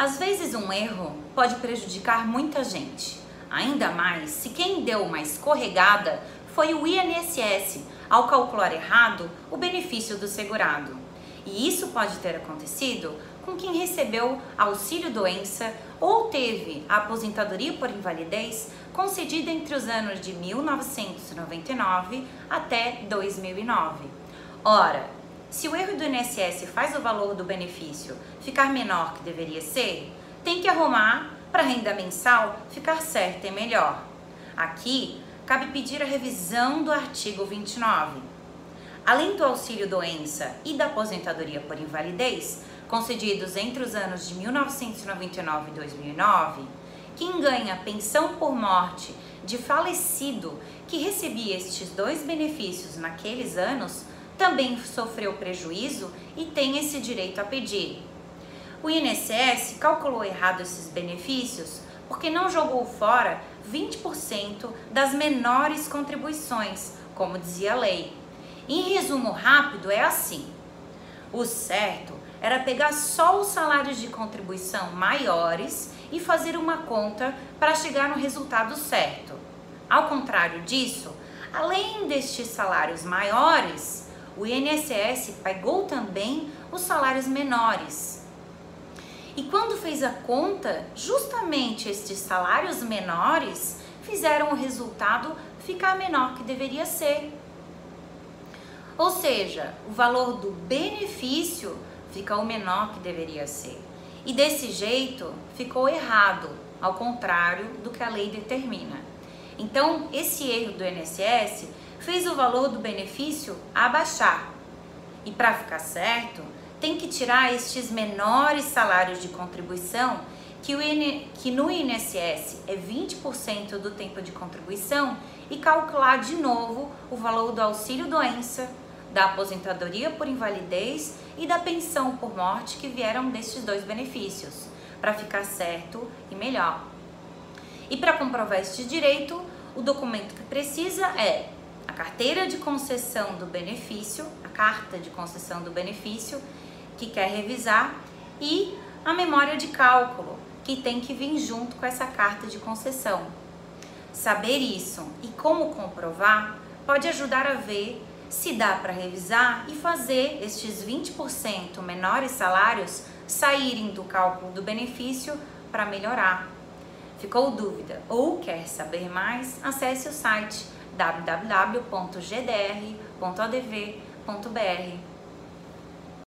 Às vezes um erro pode prejudicar muita gente, ainda mais se quem deu uma escorregada foi o INSS ao calcular errado o benefício do segurado. E isso pode ter acontecido com quem recebeu auxílio doença ou teve a aposentadoria por invalidez concedida entre os anos de 1999 até 2009. Ora, se o erro do INSS faz o valor do benefício ficar menor que deveria ser, tem que arrumar para a renda mensal ficar certa e melhor. Aqui, cabe pedir a revisão do artigo 29. Além do auxílio doença e da aposentadoria por invalidez, concedidos entre os anos de 1999 e 2009, quem ganha pensão por morte de falecido que recebia estes dois benefícios naqueles anos também sofreu prejuízo e tem esse direito a pedir. O INSS calculou errado esses benefícios porque não jogou fora 20% das menores contribuições, como dizia a lei. Em resumo rápido, é assim: o certo era pegar só os salários de contribuição maiores e fazer uma conta para chegar no resultado certo. Ao contrário disso, além destes salários maiores, o INSS pagou também os salários menores. E quando fez a conta, justamente estes salários menores fizeram o resultado ficar menor que deveria ser. Ou seja, o valor do benefício fica o menor que deveria ser. E desse jeito ficou errado, ao contrário do que a lei determina. Então, esse erro do INSS fez o valor do benefício abaixar. E para ficar certo, tem que tirar estes menores salários de contribuição, que, o IN, que no INSS é 20% do tempo de contribuição, e calcular de novo o valor do auxílio doença, da aposentadoria por invalidez e da pensão por morte que vieram destes dois benefícios, para ficar certo e melhor. E para comprovar este direito, o documento que precisa é carteira de concessão do benefício, a carta de concessão do benefício que quer revisar e a memória de cálculo que tem que vir junto com essa carta de concessão. Saber isso e como comprovar pode ajudar a ver se dá para revisar e fazer estes 20% menores salários saírem do cálculo do benefício para melhorar. Ficou dúvida ou quer saber mais? Acesse o site www.gdr.adv.br